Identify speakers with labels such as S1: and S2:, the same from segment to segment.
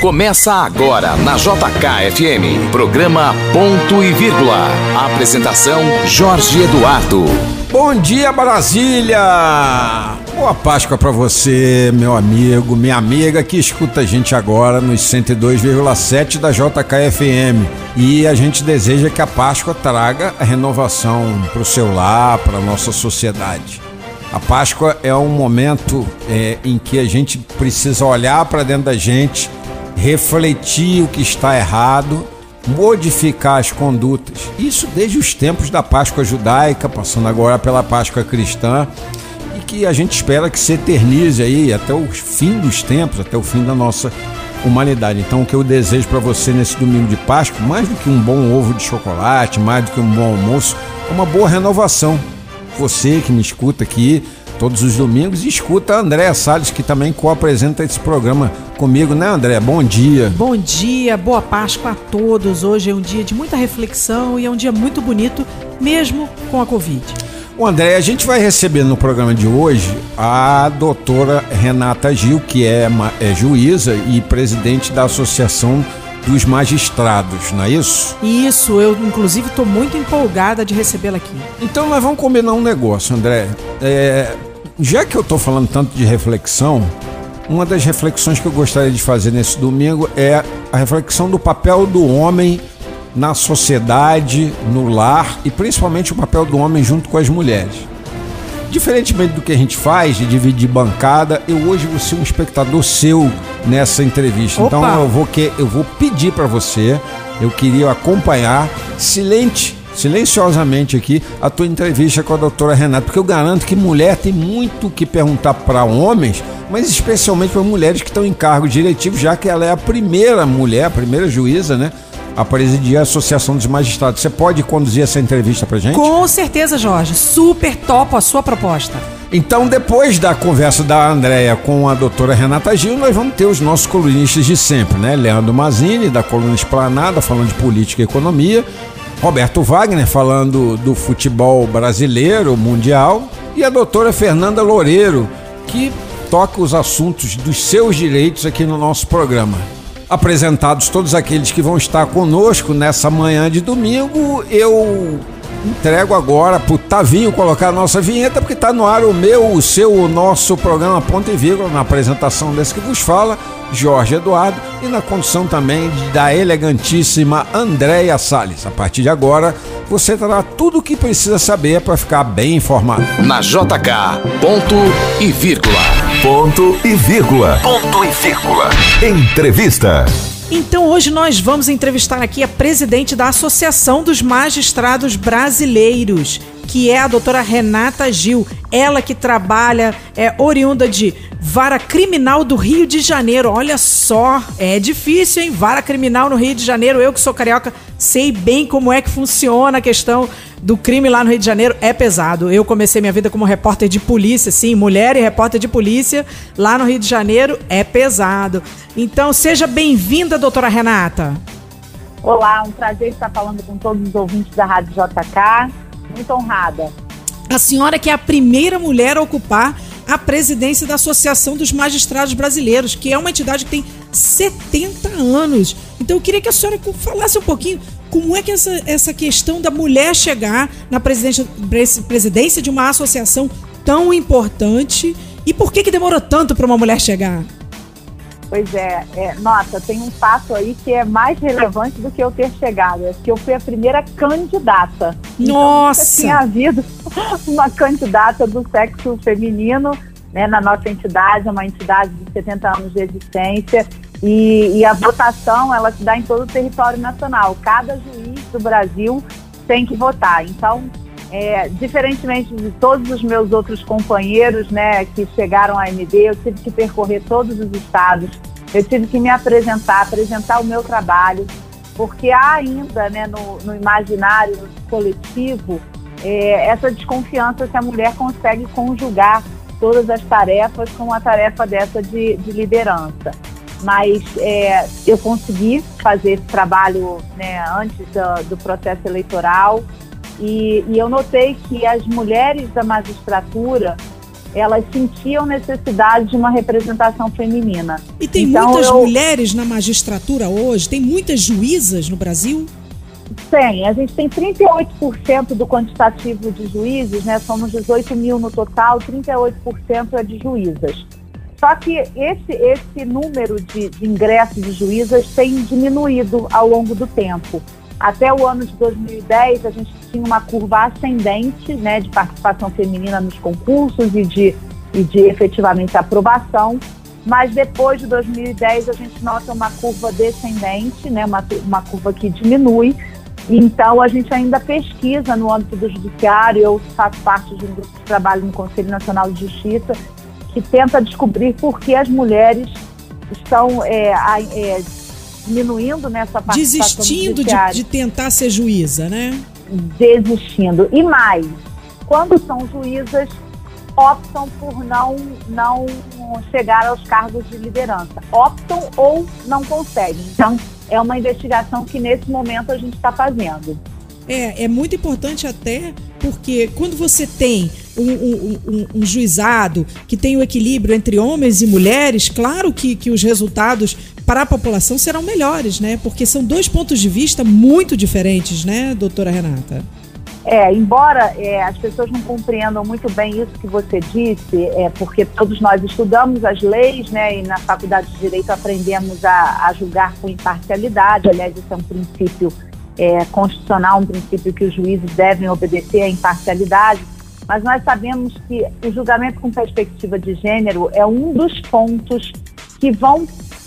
S1: Começa agora na JKFM, programa Ponto e Vírgula. Apresentação Jorge Eduardo.
S2: Bom dia, Brasília! Boa Páscoa para você, meu amigo, minha amiga que escuta a gente agora nos 102,7 da JKFM. E a gente deseja que a Páscoa traga a renovação para o seu lar, para nossa sociedade. A Páscoa é um momento é, em que a gente precisa olhar para dentro da gente refletir o que está errado, modificar as condutas. Isso desde os tempos da Páscoa judaica, passando agora pela Páscoa cristã, e que a gente espera que se eternize aí até o fim dos tempos, até o fim da nossa humanidade. Então, o que eu desejo para você nesse domingo de Páscoa, mais do que um bom ovo de chocolate, mais do que um bom almoço, é uma boa renovação. Você que me escuta aqui, todos os domingos e escuta a Andréa Salles, que também co-apresenta esse programa comigo, né, André? Bom dia.
S3: Bom dia, boa Páscoa a todos. Hoje é um dia de muita reflexão e é um dia muito bonito, mesmo com a Covid.
S2: O André, a gente vai receber no programa de hoje a doutora Renata Gil, que é, é juíza e presidente da Associação dos Magistrados, não é isso?
S3: Isso, eu inclusive estou muito empolgada de recebê-la aqui.
S2: Então nós vamos combinar um negócio, André. É, já que eu estou falando tanto de reflexão, uma das reflexões que eu gostaria de fazer nesse domingo é a reflexão do papel do homem na sociedade, no lar e principalmente o papel do homem junto com as mulheres. Diferentemente do que a gente faz de dividir bancada, eu hoje vou ser um espectador seu nessa entrevista. Opa. Então eu vou que eu vou pedir para você, eu queria acompanhar silente silenciosamente aqui a tua entrevista com a doutora Renata, porque eu garanto que mulher tem muito que perguntar para homens, mas especialmente para mulheres que estão em cargo diretivo, já que ela é a primeira mulher, a primeira juíza, né? A presidir a Associação dos Magistrados. Você pode conduzir essa entrevista para gente?
S3: Com certeza, Jorge. Super top a sua proposta.
S2: Então, depois da conversa da Andréia com a doutora Renata Gil, nós vamos ter os nossos colunistas de sempre, né? Leandro Mazini, da coluna Esplanada, falando de política e economia. Roberto Wagner falando do futebol brasileiro, mundial, e a doutora Fernanda Loureiro, que toca os assuntos dos seus direitos aqui no nosso programa. Apresentados todos aqueles que vão estar conosco nessa manhã de domingo, eu entrego agora pro Tavinho colocar a nossa vinheta, porque está no ar o meu, o seu, o nosso programa Ponto e Vírgula, na apresentação desse que vos fala, Jorge Eduardo, e na condução também da elegantíssima Andréia Salles. A partir de agora, você terá tudo o que precisa saber para ficar bem informado.
S1: Na JK, ponto e vírgula.
S4: Ponto e vírgula. Ponto e vírgula. Entrevista.
S3: Então hoje nós vamos entrevistar aqui a presidente da Associação dos Magistrados Brasileiros, que é a doutora Renata Gil. Ela que trabalha, é oriunda de Vara Criminal do Rio de Janeiro. Olha só, é difícil, hein? Vara Criminal no Rio de Janeiro. Eu que sou carioca, sei bem como é que funciona a questão do crime lá no Rio de Janeiro é pesado. Eu comecei minha vida como repórter de polícia, sim, mulher e repórter de polícia lá no Rio de Janeiro é pesado. Então, seja bem-vinda, doutora Renata.
S5: Olá, um prazer estar falando com todos os ouvintes da Rádio JK. Muito honrada.
S3: A senhora que é a primeira mulher a ocupar a presidência da Associação dos Magistrados Brasileiros, que é uma entidade que tem 70 anos. Então eu queria que a senhora falasse um pouquinho como é que essa, essa questão da mulher chegar na presidência, presidência de uma associação tão importante e por que, que demorou tanto para uma mulher chegar?
S5: Pois é, é, nossa, tem um fato aí que é mais relevante do que eu ter chegado, é que eu fui a primeira candidata.
S3: Nossa!
S5: Então, tinha havido uma candidata do sexo feminino né, na nossa entidade, uma entidade de 70 anos de existência, e, e, a votação ela se dá em todo o território nacional. Cada juiz do Brasil tem que votar. Então, é, diferentemente de todos os meus outros companheiros né, que chegaram à MD, eu tive que percorrer todos os estados, eu tive que me apresentar, apresentar o meu trabalho, porque há ainda né, no, no imaginário no coletivo é, essa desconfiança se a mulher consegue conjugar todas as tarefas com uma tarefa dessa de, de liderança. Mas é, eu consegui fazer esse trabalho né, antes do, do processo eleitoral e, e, eu notei que as mulheres da magistratura elas sentiam necessidade de uma representação feminina.
S3: E tem então, muitas eu... mulheres na magistratura hoje? Tem muitas juízas no Brasil?
S5: Tem, a gente tem 38% do quantitativo de juízes, né? Somos 18 mil no total, 38% é de juízas. Só que esse, esse número de, de ingressos de juízas tem diminuído ao longo do tempo. Até o ano de 2010, a gente tinha uma curva ascendente né, de participação feminina nos concursos e de, e de efetivamente aprovação. Mas depois de 2010, a gente nota uma curva descendente, né, uma, uma curva que diminui. Então, a gente ainda pesquisa no âmbito do judiciário. Eu faço parte de um grupo de trabalho no Conselho Nacional de Justiça que tenta descobrir por que as mulheres estão é, é, diminuindo nessa
S3: participação Desistindo de, de tentar ser juíza, né?
S5: Desistindo. E mais, quando são juízas, optam por não, não chegar aos cargos de liderança. Optam ou não conseguem. Então, é uma investigação que nesse momento a gente está fazendo.
S3: É, é muito importante até porque quando você tem um, um, um, juizado que tem o equilíbrio entre homens e mulheres, claro que, que os resultados para a população serão melhores, né? Porque são dois pontos de vista muito diferentes, né, doutora Renata?
S5: É, embora é, as pessoas não compreendam muito bem isso que você disse, é porque todos nós estudamos as leis, né, e na faculdade de direito aprendemos a, a julgar com imparcialidade. Aliás, isso é um princípio é, constitucional, um princípio que os juízes devem obedecer à imparcialidade. Mas nós sabemos que o julgamento com perspectiva de gênero é um dos pontos que vão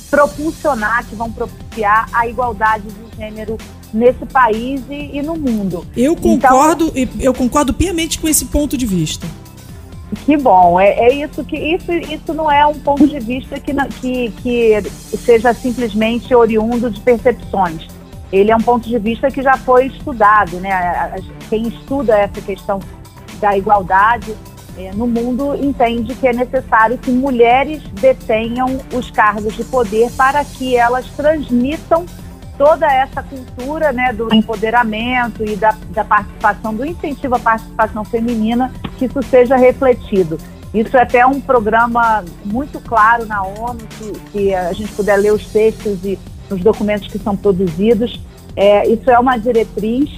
S5: propulsionar, que vão propiciar a igualdade de gênero nesse país e, e no mundo.
S3: Eu então, concordo, então, eu concordo piamente com esse ponto de vista.
S5: Que bom, é, é isso que isso, isso não é um ponto de vista que, que, que seja simplesmente oriundo de percepções. Ele é um ponto de vista que já foi estudado, né? Quem estuda essa questão da igualdade é, no mundo entende que é necessário que mulheres detenham os cargos de poder para que elas transmitam toda essa cultura né, do empoderamento e da, da participação, do incentivo à participação feminina, que isso seja refletido. Isso é até um programa muito claro na ONU, se, se a gente puder ler os textos e os documentos que são produzidos. É, isso é uma diretriz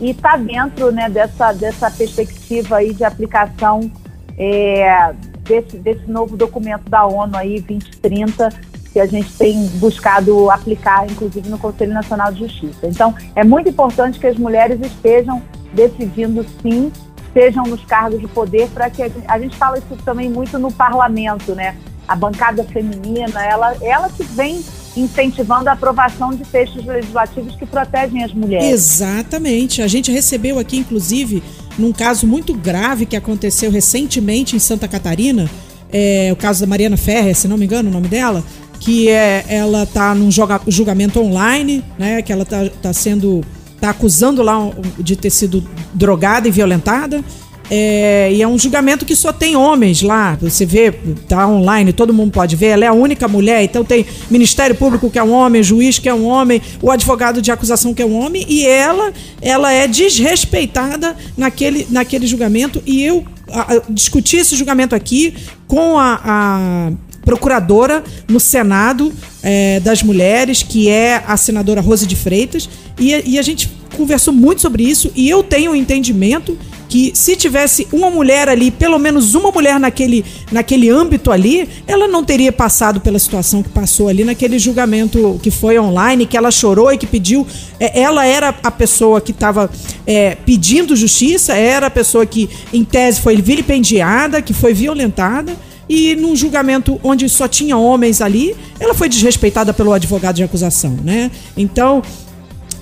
S5: e está dentro né, dessa, dessa perspectiva aí de aplicação é, desse, desse novo documento da ONU aí, 2030, que a gente tem buscado aplicar, inclusive no Conselho Nacional de Justiça. Então, é muito importante que as mulheres estejam decidindo sim, estejam nos cargos de poder, para que a gente, a gente fala isso também muito no parlamento, né? A bancada feminina, ela, ela que vem incentivando a aprovação de textos legislativos que protegem as mulheres.
S3: Exatamente. A gente recebeu aqui, inclusive, num caso muito grave que aconteceu recentemente em Santa Catarina, é, o caso da Mariana Ferrer, se não me engano o nome dela, que é, ela está num julgamento online, né, que ela está tá sendo, tá acusando lá de ter sido drogada e violentada, é, e é um julgamento que só tem homens lá. Você vê, tá online, todo mundo pode ver. Ela é a única mulher, então tem Ministério Público que é um homem, juiz que é um homem, o advogado de acusação que é um homem, e ela, ela é desrespeitada naquele, naquele julgamento. E eu a, a, discuti esse julgamento aqui com a, a procuradora no Senado é, das Mulheres, que é a senadora Rose de Freitas, e, e a gente conversou muito sobre isso, e eu tenho um entendimento que se tivesse uma mulher ali, pelo menos uma mulher naquele, naquele âmbito ali, ela não teria passado pela situação que passou ali naquele julgamento que foi online, que ela chorou e que pediu. É, ela era a pessoa que estava é, pedindo justiça, era a pessoa que, em tese, foi vilipendiada, que foi violentada e num julgamento onde só tinha homens ali, ela foi desrespeitada pelo advogado de acusação, né? Então,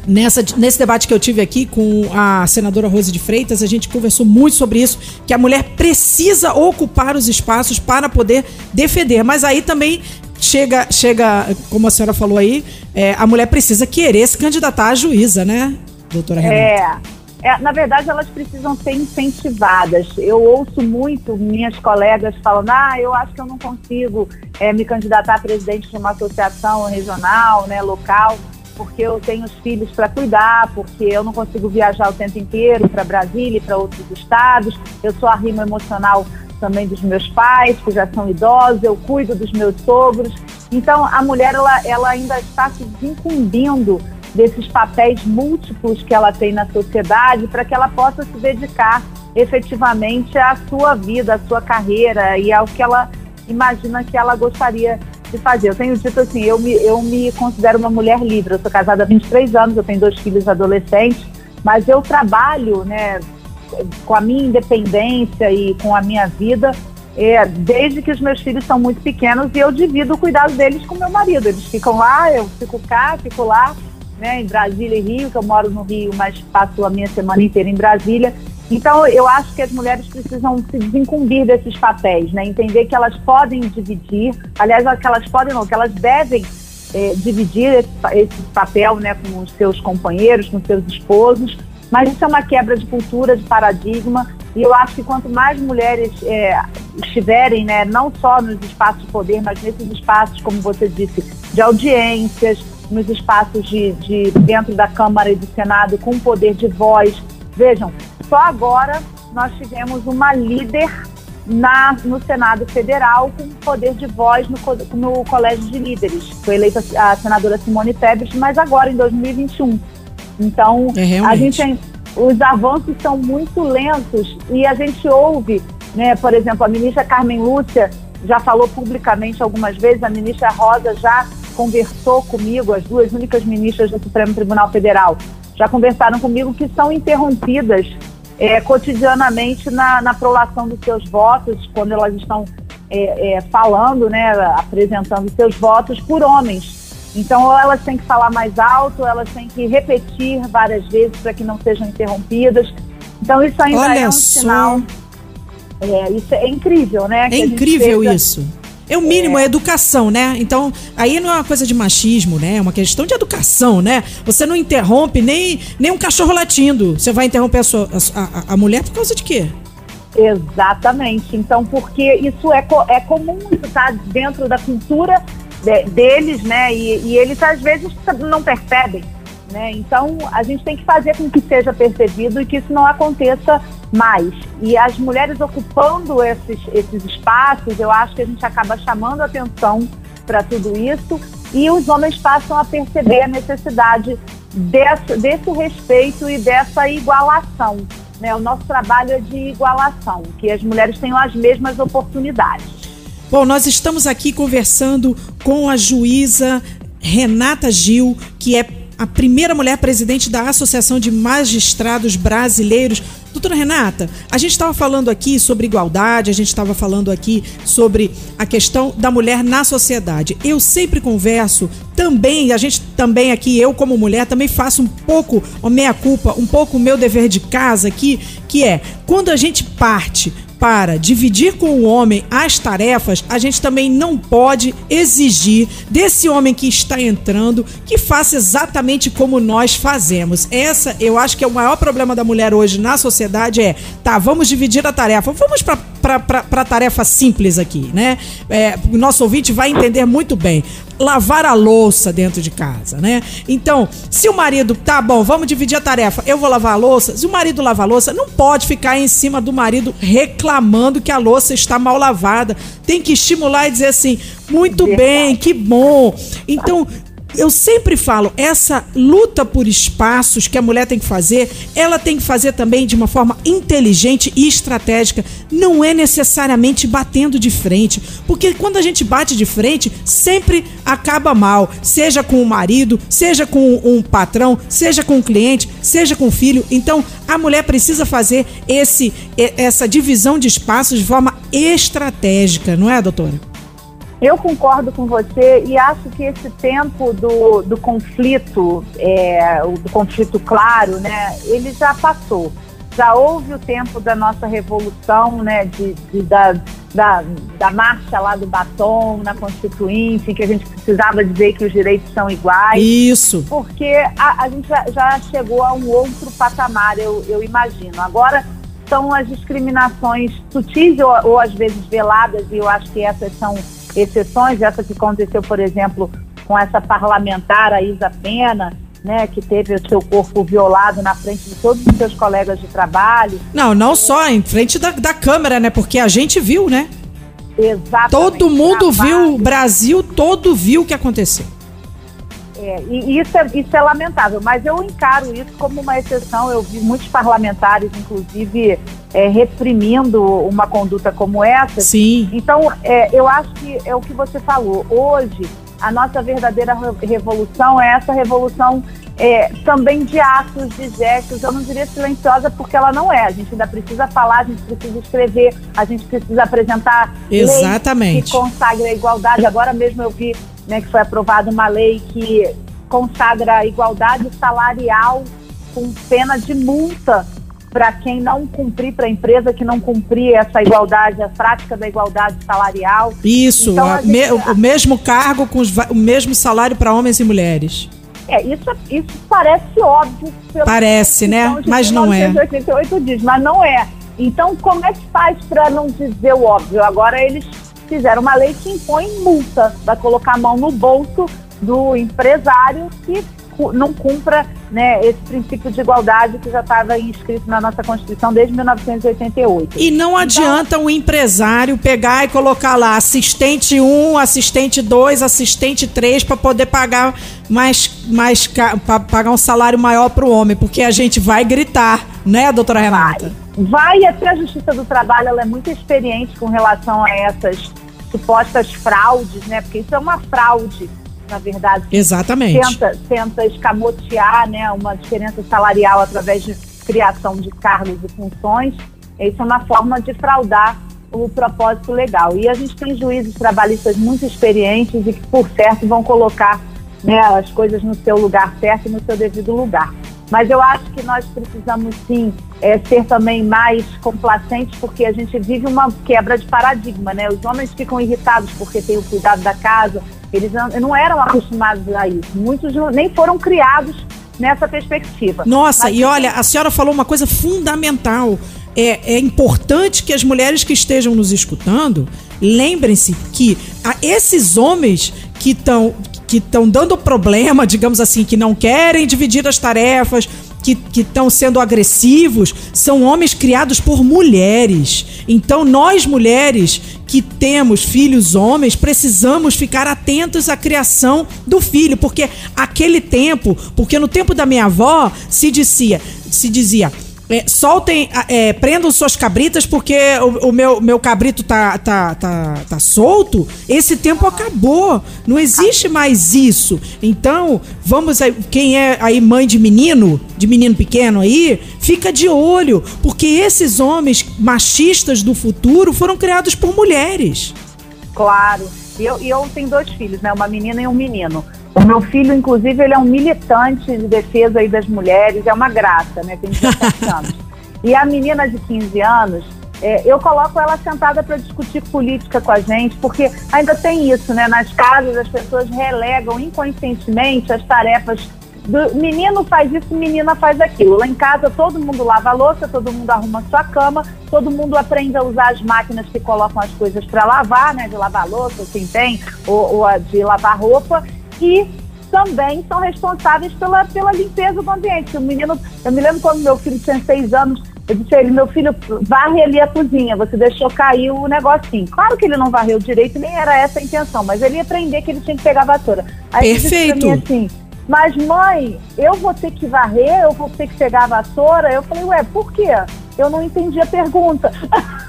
S3: Nessa, nesse debate que eu tive aqui com a senadora Rose de Freitas, a gente conversou muito sobre isso, que a mulher precisa ocupar os espaços para poder defender. Mas aí também chega, chega como a senhora falou aí, é, a mulher precisa querer se candidatar à juíza, né, doutora Renata?
S5: É, é, na verdade, elas precisam ser incentivadas. Eu ouço muito minhas colegas falando: ah, eu acho que eu não consigo é, me candidatar a presidente de uma associação regional, né, local porque eu tenho os filhos para cuidar, porque eu não consigo viajar o tempo inteiro para Brasília e para outros estados. Eu sou a rima emocional também dos meus pais, que já são idosos, eu cuido dos meus sogros. Então, a mulher ela, ela ainda está se desincumbindo desses papéis múltiplos que ela tem na sociedade para que ela possa se dedicar efetivamente à sua vida, à sua carreira e ao que ela imagina que ela gostaria de fazer. Eu tenho dito assim, eu me, eu me considero uma mulher livre. Eu sou casada há 23 anos, eu tenho dois filhos adolescentes, mas eu trabalho, né, com a minha independência e com a minha vida é, desde que os meus filhos são muito pequenos e eu divido o cuidado deles com meu marido. Eles ficam lá, eu fico cá, fico lá, né, em Brasília e Rio, que eu moro no Rio, mas passo a minha semana inteira em Brasília. Então, eu acho que as mulheres precisam se desincumbir desses papéis, né? Entender que elas podem dividir, aliás, que elas podem não, que elas devem é, dividir esse, esse, papel né, com os seus companheiros, com os seus esposos, mas isso é uma quebra de cultura, de paradigma, e eu acho que quanto mais mulheres é, estiverem, né, não só nos espaços de poder, mas nesses espaços, como você disse, de audiências, nos espaços de, de dentro da Câmara e do Senado com poder de voz. Vejam, só agora nós tivemos uma líder na, no Senado Federal com poder de voz no, no Colégio de Líderes. Foi eleita a senadora Simone Tebet, mas agora em 2021. Então, é, a gente os avanços são muito lentos e a gente ouve, né, por exemplo, a ministra Carmen Lúcia já falou publicamente algumas vezes, a ministra Rosa já conversou comigo, as duas únicas ministras do Supremo Tribunal Federal, já conversaram comigo que são interrompidas é, cotidianamente na, na prolação dos seus votos, quando elas estão é, é, falando, né, apresentando seus votos por homens. Então, ou elas têm que falar mais alto, ou elas têm que repetir várias vezes para que não sejam interrompidas. Então, isso ainda Olha é um só. sinal. É, isso é incrível, né?
S3: É incrível isso. É o mínimo, é. é educação, né? Então, aí não é uma coisa de machismo, né? É uma questão de educação, né? Você não interrompe nem, nem um cachorro latindo. Você vai interromper a, sua, a, a mulher por causa de quê?
S5: Exatamente. Então, porque isso é, é comum, isso tá dentro da cultura de, deles, né? E, e eles às vezes não percebem. Né? Então, a gente tem que fazer com que seja percebido e que isso não aconteça mais. E as mulheres ocupando esses, esses espaços, eu acho que a gente acaba chamando atenção para tudo isso e os homens passam a perceber a necessidade desse, desse respeito e dessa igualação. Né? O nosso trabalho é de igualação, que as mulheres tenham as mesmas oportunidades.
S3: Bom, nós estamos aqui conversando com a juíza Renata Gil, que é a primeira mulher presidente da Associação de Magistrados Brasileiros. Doutora Renata, a gente estava falando aqui sobre igualdade, a gente estava falando aqui sobre a questão da mulher na sociedade. Eu sempre converso também, a gente também aqui, eu como mulher, também faço um pouco a minha culpa, um pouco o meu dever de casa aqui, que é quando a gente parte para dividir com o homem as tarefas, a gente também não pode exigir desse homem que está entrando que faça exatamente como nós fazemos. Essa, eu acho que é o maior problema da mulher hoje na sociedade é, tá, vamos dividir a tarefa, vamos para para tarefa simples aqui, né? É, o nosso ouvinte vai entender muito bem. Lavar a louça dentro de casa, né? Então, se o marido, tá bom, vamos dividir a tarefa, eu vou lavar a louça. Se o marido lavar a louça, não pode ficar em cima do marido reclamando que a louça está mal lavada. Tem que estimular e dizer assim: muito bem, que bom. Então, eu sempre falo, essa luta por espaços que a mulher tem que fazer, ela tem que fazer também de uma forma inteligente e estratégica. Não é necessariamente batendo de frente, porque quando a gente bate de frente, sempre acaba mal, seja com o marido, seja com um patrão, seja com o cliente, seja com o filho. Então, a mulher precisa fazer esse essa divisão de espaços de forma estratégica, não é, doutora?
S5: Eu concordo com você e acho que esse tempo do, do conflito, é, do conflito claro, né, ele já passou. Já houve o tempo da nossa revolução, né, de, de da, da, da, marcha lá do batom na Constituinte, que a gente precisava dizer que os direitos são iguais.
S3: Isso.
S5: Porque a, a gente já, já, chegou a um outro patamar, eu, eu imagino. Agora são as discriminações sutis ou, ou às vezes veladas, e eu acho que essas são exceções, essa que aconteceu, por exemplo, com essa parlamentar, a Isa Pena, né, que teve o seu corpo violado na frente de todos os seus colegas de trabalho.
S3: Não, não só em frente da, da câmera, né? Porque a gente viu, né?
S5: Exatamente.
S3: Todo mundo viu, o Brasil todo viu o que aconteceu.
S5: É, e isso é, isso é lamentável, mas eu encaro isso como uma exceção. Eu vi muitos parlamentares, inclusive, é, reprimindo uma conduta como essa.
S3: Sim.
S5: Então, é, eu acho que é o que você falou. Hoje, a nossa verdadeira revolução é essa revolução é, também de atos, de gestos. Eu não diria silenciosa porque ela não é. A gente ainda precisa falar, a gente precisa escrever, a gente precisa apresentar
S3: Exatamente.
S5: leis que consagrem a igualdade. Agora mesmo eu vi né, que foi aprovada uma lei que consagra a igualdade salarial com pena de multa para quem não cumprir, para a empresa que não cumprir essa igualdade, a prática da igualdade salarial.
S3: Isso, então, gente, me, o mesmo cargo com os, o mesmo salário para homens e mulheres.
S5: É, isso, isso parece óbvio.
S3: Parece, né? Mas não é.
S5: 88 dias, mas não é. Então, como é que faz para não dizer o óbvio? Agora eles fizeram uma lei que impõe multa, vai colocar a mão no bolso do empresário que não cumpra né, esse princípio de igualdade que já estava inscrito na nossa Constituição desde 1988.
S3: E não então, adianta o empresário pegar e colocar lá assistente 1, assistente 2, assistente 3 para poder pagar mais, mais pagar um salário maior para o homem, porque a gente vai gritar, né, doutora Renata?
S5: Vai, vai até a Justiça do Trabalho, ela é muito experiente com relação a essas supostas fraudes, né? Porque isso é uma fraude na verdade.
S3: Exatamente.
S5: Tenta, tenta escamotear né, uma diferença salarial através de criação de cargos e funções. Isso é uma forma de fraudar o propósito legal. E a gente tem juízes trabalhistas muito experientes e que, por certo, vão colocar né, as coisas no seu lugar certo e no seu devido lugar. Mas eu acho que nós precisamos sim é, ser também mais complacentes, porque a gente vive uma quebra de paradigma, né? Os homens ficam irritados porque têm o cuidado da casa, eles não eram acostumados a isso. Muitos nem foram criados nessa perspectiva.
S3: Nossa, Mas, e olha, a senhora falou uma coisa fundamental. É, é, importante que as mulheres que estejam nos escutando lembrem-se que a, esses homens que estão que estão dando problema, digamos assim, que não querem dividir as tarefas, que estão sendo agressivos, são homens criados por mulheres. Então, nós mulheres que temos filhos homens, precisamos ficar atentos à criação do filho, porque aquele tempo, porque no tempo da minha avó se dizia, se dizia, é, soltem, é, prendam suas cabritas porque o, o, meu, meu cabrito tá, tá, tá, tá solto. Esse tempo acabou. Não existe mais isso. Então, vamos aí, quem é aí mãe de menino, de menino pequeno aí, fica de olho, porque esses homens machistas do futuro foram criados por mulheres.
S5: Claro. E eu, eu tenho dois filhos, né? Uma menina e um menino. O meu filho, inclusive, ele é um militante de defesa aí das mulheres, é uma graça, né? Tem 17 anos. E a menina de 15 anos, é, eu coloco ela sentada para discutir política com a gente, porque ainda tem isso, né? Nas casas as pessoas relegam inconscientemente as tarefas do menino faz isso, menina faz aquilo. Lá em casa todo mundo lava a louça, todo mundo arruma sua cama, todo mundo aprende a usar as máquinas que colocam as coisas para lavar, né? De lavar louça, quem tem, ou, ou de lavar roupa que também são responsáveis pela, pela limpeza do ambiente. O menino, eu me lembro quando meu filho tinha seis anos, eu disse a ele, meu filho, varre ali a cozinha, você deixou cair o negocinho. Claro que ele não varreu direito, nem era essa a intenção, mas ele ia aprender que ele tinha que pegar a vassoura.
S3: Aí Perfeito.
S5: Ele disse pra mim assim, mas mãe, eu vou ter que varrer, eu vou ter que pegar a vassoura? Eu falei, ué, por quê? Eu não entendi a pergunta.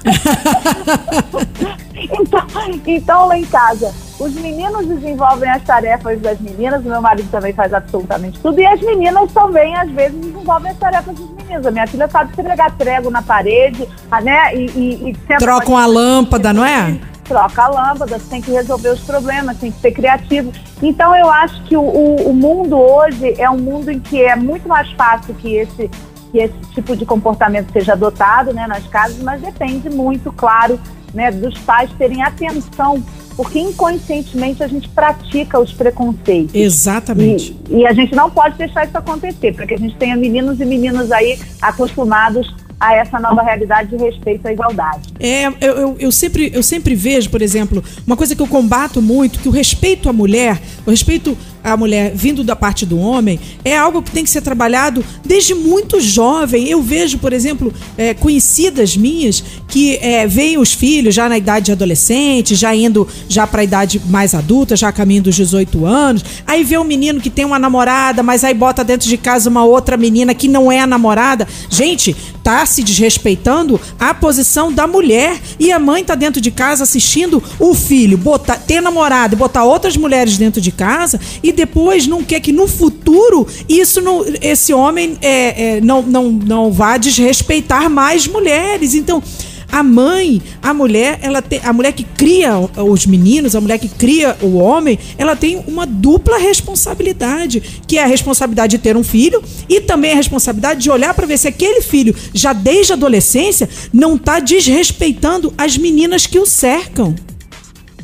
S5: então, então, lá em casa, os meninos desenvolvem as tarefas das meninas, o meu marido também faz absolutamente tudo, e as meninas também, às vezes, desenvolvem as tarefas dos meninos. A minha filha sabe pregar prego na parede, né? E, e,
S3: e Trocam a lâmpada, não é?
S5: Troca a lâmpada, tem que resolver os problemas, tem que ser criativo. Então, eu acho que o, o, o mundo hoje é um mundo em que é muito mais fácil que esse que esse tipo de comportamento seja adotado né, nas casas, mas depende muito, claro, né, dos pais terem atenção porque inconscientemente a gente pratica os preconceitos.
S3: Exatamente.
S5: E, e, a gente não pode deixar isso acontecer, para que a gente tenha meninos e meninas aí acostumados a essa nova realidade de respeito à igualdade.
S3: É, eu, eu, eu, sempre, eu sempre vejo, por exemplo, uma coisa que eu combato muito, que o respeito à mulher, o respeito à mulher vindo da parte do homem, é algo que tem que ser trabalhado desde muito jovem. Eu vejo, por exemplo, é, conhecidas minhas que é, veem os filhos já na idade de adolescente, já indo já para a idade mais adulta, já caminho dos 18 anos. Aí vê um menino que tem uma namorada, mas aí bota dentro de casa uma outra menina que não é a namorada. Gente, tá se desrespeitando a posição da mulher e a mãe tá dentro de casa assistindo o filho botar ter namorado e botar outras mulheres dentro de casa e depois não quer que no futuro isso não, esse homem é, é, não, não, não vá desrespeitar mais mulheres. Então a mãe, a mulher, ela tem, a mulher que cria os meninos, a mulher que cria o homem, ela tem uma dupla responsabilidade, que é a responsabilidade de ter um filho e também a responsabilidade de olhar para ver se aquele filho, já desde a adolescência, não está desrespeitando as meninas que o cercam.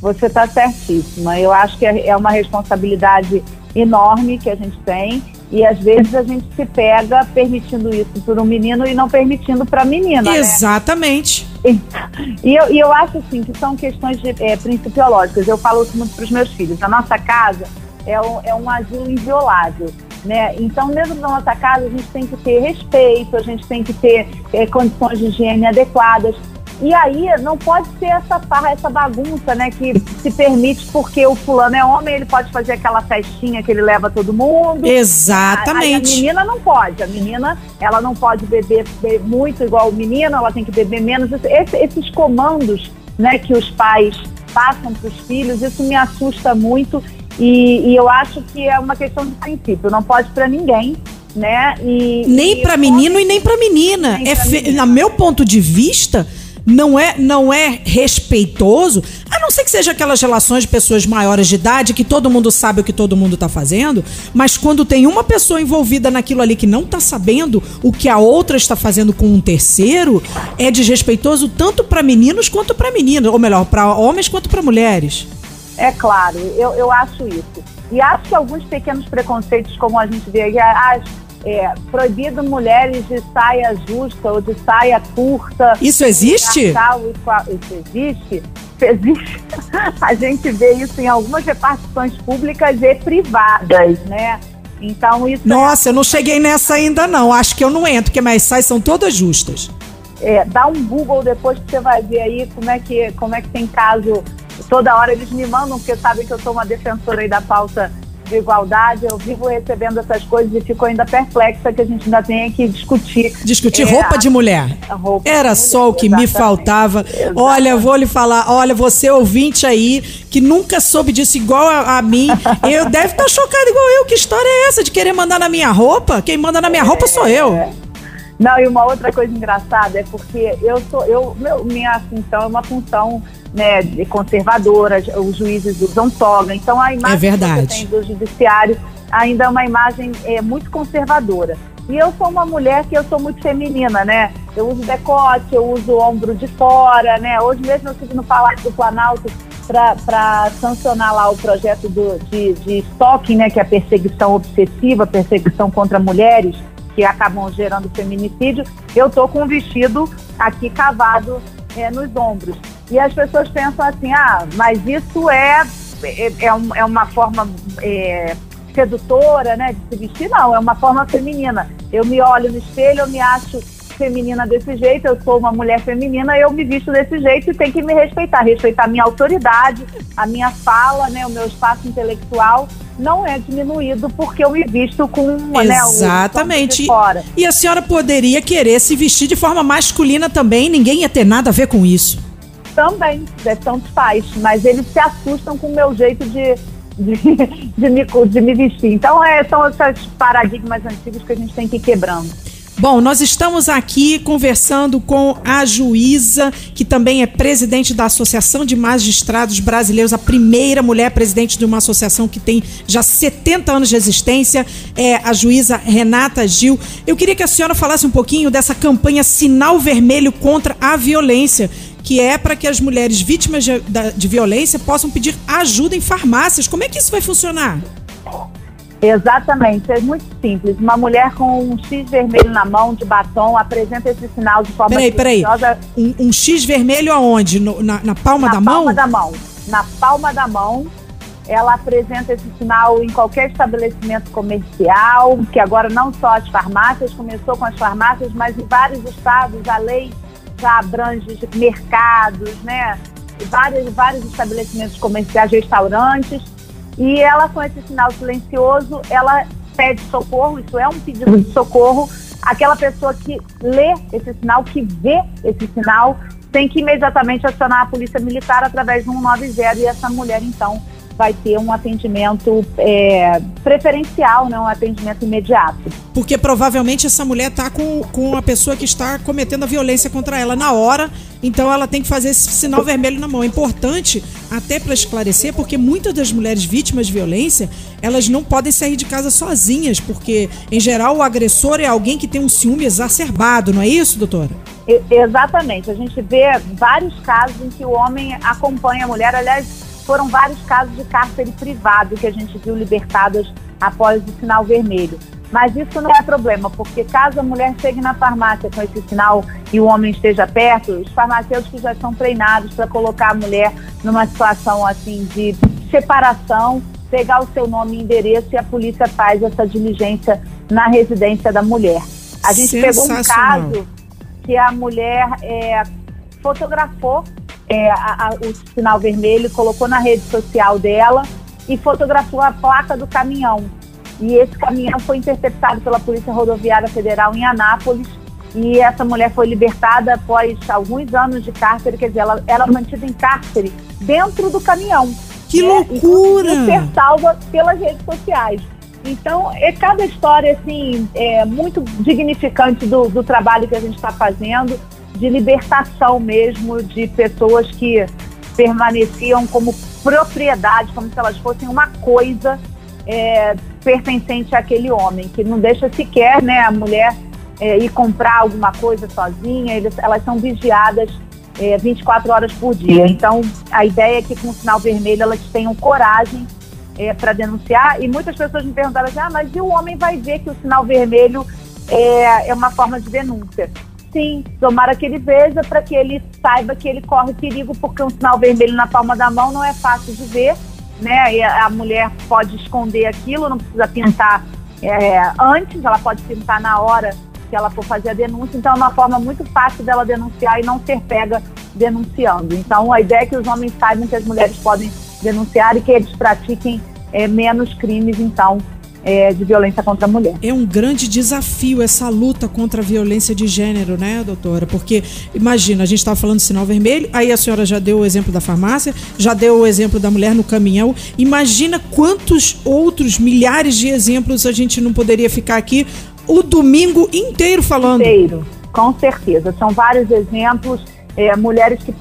S5: Você está certíssima. Eu acho que é, é uma responsabilidade enorme que a gente tem e às vezes a gente se pega permitindo isso para um menino e não permitindo para a menina.
S3: Né? Exatamente.
S5: Né? E, eu, e eu acho assim que são questões de, é, principiológicas. Eu falo isso muito para os meus filhos. A nossa casa é um, é um asilo inviolável. Né? Então, dentro da nossa casa, a gente tem que ter respeito, a gente tem que ter é, condições de higiene adequadas. E aí não pode ser essa farra, essa bagunça, né? Que se permite porque o fulano é homem, ele pode fazer aquela festinha que ele leva todo mundo.
S3: Exatamente.
S5: A, a, menina não pode. A menina, ela não pode beber, beber muito igual o menino, ela tem que beber menos. Esse, esses comandos, né, que os pais passam para os filhos, isso me assusta muito. E, e, eu acho que é uma questão de princípio. Não pode para ninguém. Né?
S3: E, nem para menino e nem para menina. É pra menina. No meu ponto de vista, não é, não é respeitoso, a não ser que seja aquelas relações de pessoas maiores de idade que todo mundo sabe o que todo mundo está fazendo, mas quando tem uma pessoa envolvida naquilo ali que não está sabendo o que a outra está fazendo com um terceiro, é desrespeitoso tanto para meninos quanto para meninas, ou melhor, para homens quanto para mulheres.
S5: É claro, eu, eu acho isso. E acho que alguns pequenos preconceitos, como a gente vê ah, é, proibido mulheres de saia justa ou de saia curta.
S3: Isso existe?
S5: Isso existe. Existe. A gente vê isso em algumas repartições públicas e privadas, né? Então isso.
S3: É Nossa, é... eu não cheguei nessa ainda não. Acho que eu não entro, porque minhas saias são todas justas.
S5: É, dá um Google depois que você vai ver aí como é que, como é que tem caso. Toda hora eles me mandam, porque sabem que eu sou uma defensora aí da pauta de igualdade, eu vivo recebendo essas coisas e fico ainda perplexa que a gente ainda tem que discutir.
S3: Discutir é, roupa de mulher. Roupa Era de só mulher, o que exatamente. me faltava. Exatamente. Olha, vou lhe falar, olha, você ouvinte aí, que nunca soube disso igual a, a mim, eu deve estar tá chocado igual eu. Que história é essa de querer mandar na minha roupa? Quem manda na minha é, roupa sou eu. É.
S5: Não, e uma outra coisa engraçada é porque eu sou, eu, meu, minha função é uma função né, conservadora, os juízes usam toga. Então a imagem
S3: é verdade.
S5: que você tem do judiciário ainda é uma imagem é, muito conservadora. E eu sou uma mulher que eu sou muito feminina, né? Eu uso decote, eu uso ombro de fora, né? Hoje mesmo eu estive no Palácio do Planalto para sancionar lá o projeto do, de, de stalking, né? Que é a perseguição obsessiva, perseguição contra mulheres que acabam gerando feminicídio. Eu tô com um vestido aqui cavado é, nos ombros. E as pessoas pensam assim, ah, mas isso é, é, é, um, é uma forma é, sedutora, né, de se vestir? Não, é uma forma feminina. Eu me olho no espelho, eu me acho feminina desse jeito, eu sou uma mulher feminina, eu me visto desse jeito e tem que me respeitar, respeitar a minha autoridade, a minha fala, né, o meu espaço intelectual não é diminuído porque eu me visto com
S3: Exatamente.
S5: Né, fora.
S3: E a senhora poderia querer se vestir de forma masculina também, ninguém ia ter nada a ver com isso.
S5: Também, são os pais, mas eles se assustam com o meu jeito de, de, de, me, de me vestir. Então, é, são esses paradigmas antigos que a gente tem que ir quebrando.
S3: Bom, nós estamos aqui conversando com a juíza, que também é presidente da Associação de Magistrados Brasileiros, a primeira mulher presidente de uma associação que tem já 70 anos de existência, é a juíza Renata Gil. Eu queria que a senhora falasse um pouquinho dessa campanha Sinal Vermelho contra a Violência, que é para que as mulheres vítimas de, de, violência possam pedir ajuda em farmácias. Como é que isso vai funcionar?
S5: Exatamente, é muito simples. Uma mulher com um X vermelho na mão, de batom, apresenta esse sinal de forma
S3: Peraí, peraí. Um, um X vermelho aonde? No, na, na, palma
S5: na
S3: da mão?
S5: Na palma da mão. Na palma da mão, ela apresenta esse sinal em qualquer estabelecimento comercial, que agora não só as farmácias, começou com as farmácias, mas em vários estados a lei já abrange mercados, né? Vários, vários estabelecimentos comerciais, restaurantes e ela, com esse sinal silencioso, ela pede socorro, isso é um pedido de socorro. Aquela pessoa que lê esse sinal, que vê esse sinal, tem que imediatamente acionar a polícia militar através do 190 e essa mulher, então, vai ter um atendimento é, preferencial, né, um atendimento imediato.
S3: Porque provavelmente essa mulher está com, com a pessoa que está cometendo a violência contra ela na hora, então ela tem que fazer esse sinal vermelho na mão. É importante, até para esclarecer, porque muitas das mulheres vítimas de violência, elas não podem sair de casa sozinhas, porque, em geral, o agressor é alguém que tem um ciúme exacerbado, não é isso, doutora?
S5: Exatamente. A gente vê vários casos em que o homem acompanha a mulher. Aliás, foram vários casos de cárcere privado que a gente viu libertadas após o sinal vermelho. Mas isso não é problema, porque caso a mulher chegue na farmácia com esse sinal e o homem esteja perto, os farmacêuticos já são treinados para colocar a mulher numa situação assim de separação, pegar o seu nome e endereço e a polícia faz essa diligência na residência da mulher. A gente pegou um caso que a mulher é, fotografou é, a, a, o sinal vermelho, colocou na rede social dela e fotografou a placa do caminhão. E esse caminhão foi interceptado pela Polícia Rodoviária Federal em Anápolis. E essa mulher foi libertada após alguns anos de cárcere, quer dizer, ela era mantida em cárcere dentro do caminhão.
S3: Que né? loucura!
S5: E ser salva pelas redes sociais. Então, é cada história, assim, é muito dignificante do, do trabalho que a gente está fazendo de libertação mesmo de pessoas que permaneciam como propriedade, como se elas fossem uma coisa é, pertencente àquele homem, que não deixa sequer né, a mulher é, ir comprar alguma coisa sozinha, eles, elas são vigiadas é, 24 horas por dia. Então, a ideia é que com o sinal vermelho elas tenham coragem é, para denunciar. E muitas pessoas me perguntaram assim: ah, mas e o homem vai ver que o sinal vermelho é, é uma forma de denúncia? Sim, tomara que ele veja para que ele saiba que ele corre perigo, porque um sinal vermelho na palma da mão não é fácil de ver, né? E a mulher pode esconder aquilo, não precisa pintar é, antes, ela pode pintar na hora que ela for fazer a denúncia, então é uma forma muito fácil dela denunciar e não ser pega denunciando. Então a ideia é que os homens saibam que as mulheres podem denunciar e que eles pratiquem é, menos crimes, então, é, de violência contra a mulher.
S3: É um grande desafio essa luta contra a violência de gênero, né, doutora? Porque, imagina, a gente estava falando de sinal vermelho, aí a senhora já deu o exemplo da farmácia, já deu o exemplo da mulher no caminhão. Imagina quantos outros milhares de exemplos a gente não poderia ficar aqui o domingo inteiro falando.
S5: Inteiro, com certeza. São vários exemplos. É, mulheres que,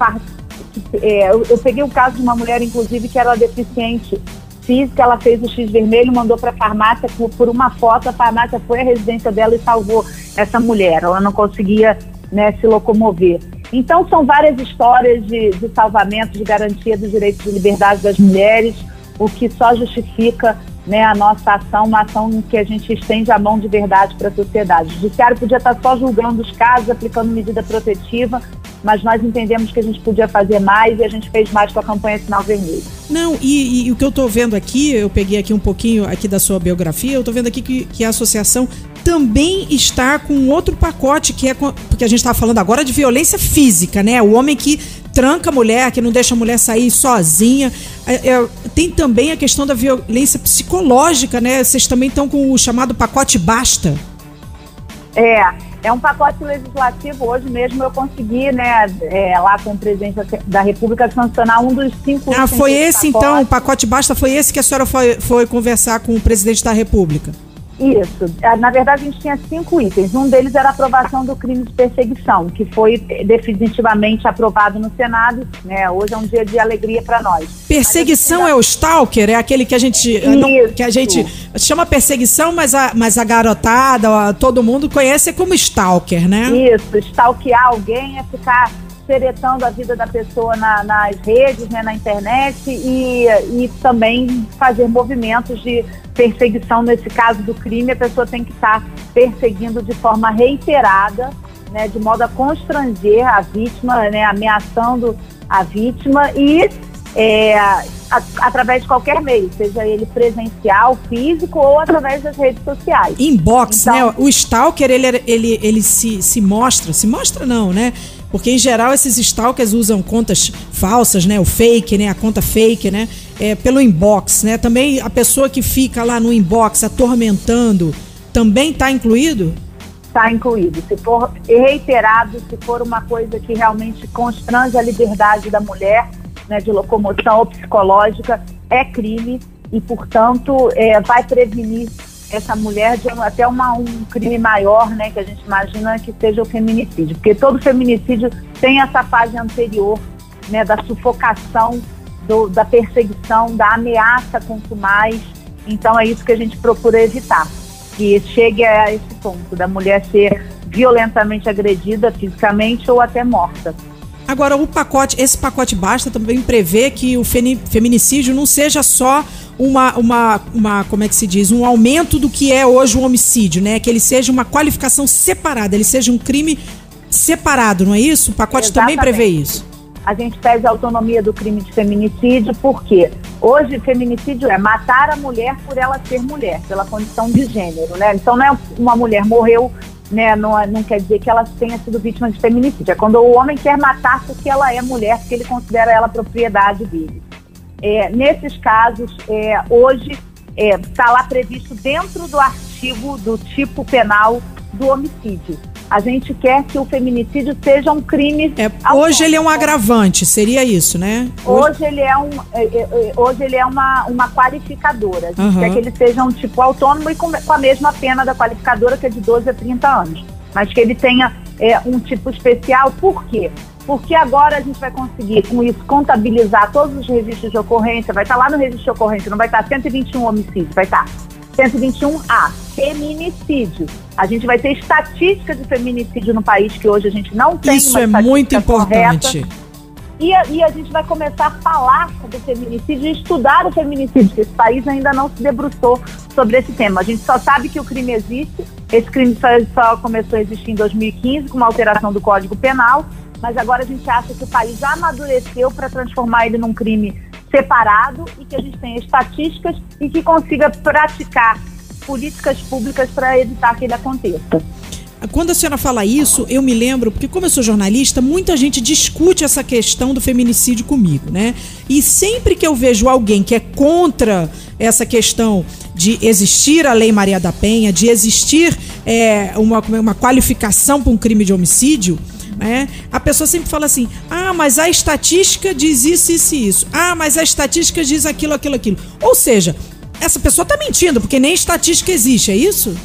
S5: é, eu, eu peguei o caso de uma mulher, inclusive, que era deficiente física, ela fez o X vermelho, mandou para a farmácia por, uma foto, a farmácia foi à residência dela e salvou essa mulher. Ela não conseguia né, se locomover. Então, são várias histórias de, de salvamento, de garantia dos direitos de liberdade das mulheres, o que só justifica né, a nossa ação, uma ação em que a gente estende a mão de verdade para a sociedade. O judiciário podia estar só julgando os casos, aplicando medida protetiva, mas nós entendemos que a gente podia fazer mais e a gente fez mais com a campanha Sinal Vermelho.
S3: Não, e, e o que eu estou vendo aqui, eu peguei aqui um pouquinho aqui da sua biografia, eu estou vendo aqui que, que a associação também está com outro pacote que é porque a gente está falando agora de violência física, né? O homem que tranca a mulher, que não deixa a mulher sair sozinha. É, é, tem também a questão da violência psicológica, né? Vocês também estão com o chamado pacote basta.
S5: É, é um pacote legislativo. Hoje mesmo eu consegui, né, é, lá com o presidente da República, sancionar um dos cinco.
S3: Ah, foi esse então, o pacote basta foi esse que a senhora foi, foi conversar com o presidente da República?
S5: Isso. É, na verdade, a gente tinha cinco itens. Um deles era a aprovação do crime de perseguição, que foi definitivamente aprovado no Senado. Né? Hoje é um dia de alegria para nós.
S3: Perseguição é o stalker? É aquele que a gente Isso. que a gente chama perseguição, mas a, mas a garotada, todo mundo conhece como stalker, né?
S5: Isso. Stalkear alguém é ficar xeretando a vida da pessoa na, nas redes, né, na internet e, e também fazer movimentos de perseguição. Nesse caso do crime, a pessoa tem que estar perseguindo de forma reiterada, né, de modo a constranger a vítima, né, ameaçando a vítima e é, a, através de qualquer meio, seja ele presencial, físico ou através das redes sociais.
S3: Inbox, então, né? O stalker, ele, ele, ele se, se mostra, se mostra não, né? Porque em geral esses stalkers usam contas falsas, né? O fake, né? A conta fake, né? É, pelo inbox, né? Também a pessoa que fica lá no inbox atormentando também está incluído?
S5: Está incluído. Se for reiterado, se for uma coisa que realmente constrange a liberdade da mulher, né, de locomoção ou psicológica, é crime e, portanto, é, vai prevenir essa mulher de até uma, um crime maior, né, que a gente imagina que seja o feminicídio, porque todo feminicídio tem essa fase anterior, né, da sufocação, do, da perseguição, da ameaça quanto mais. Então é isso que a gente procura evitar, que chegue a esse ponto da mulher ser violentamente agredida fisicamente ou até morta.
S3: Agora, o pacote, esse pacote basta também prevê que o feminicídio não seja só uma, uma, uma, como é que se diz, um aumento do que é hoje o homicídio, né? Que ele seja uma qualificação separada, ele seja um crime separado, não é isso? O pacote Exatamente. também prevê isso.
S5: A gente pede a autonomia do crime de feminicídio, porque hoje feminicídio é matar a mulher por ela ser mulher, pela condição de gênero, né? Então não é uma mulher morreu, né? Não, não quer dizer que ela tenha sido vítima de feminicídio. É quando o homem quer matar porque ela é mulher, porque ele considera ela propriedade dele. É, nesses casos, é, hoje está é, lá previsto dentro do artigo do tipo penal do homicídio. A gente quer que o feminicídio seja um crime.
S3: É, hoje ele é um agravante, seria isso, né?
S5: Hoje, hoje ele é um, é, é, hoje ele é uma, uma qualificadora. A gente uhum. quer que ele seja um tipo autônomo e com, com, a mesma pena da qualificadora, que é de 12 a 30 anos. Mas que ele tenha um tipo especial, por quê? porque agora a gente vai conseguir, com isso, contabilizar todos os registros de ocorrência, vai estar lá no registro de ocorrência, não vai estar 121 homicídios, vai estar 121A, feminicídio. A gente vai ter estatística de feminicídio no país, que hoje a gente não tem
S3: Isso é muito importante.
S5: E a, e a, gente vai começar a falar sobre o feminicídio e estudar o feminicídio, porque esse país ainda não se debruçou sobre esse tema. A gente só sabe que o crime existe, esse crime só, só começou a existir em 2015, com uma alteração do Código Penal, mas agora a gente acha que o país já amadureceu para transformar ele num crime separado e que a gente tenha estatísticas e que consiga praticar políticas públicas para evitar que ele aconteça.
S3: Quando a senhora fala isso, eu me lembro, porque como eu sou jornalista, muita gente discute essa questão do feminicídio comigo, né? E sempre que eu vejo alguém que é contra essa questão de existir a Lei Maria da Penha, de existir é, uma, uma qualificação para um crime de homicídio, né? A pessoa sempre fala assim: ah, mas a estatística diz isso, isso e isso. Ah, mas a estatística diz aquilo, aquilo, aquilo. Ou seja, essa pessoa está mentindo, porque nem estatística existe, é isso?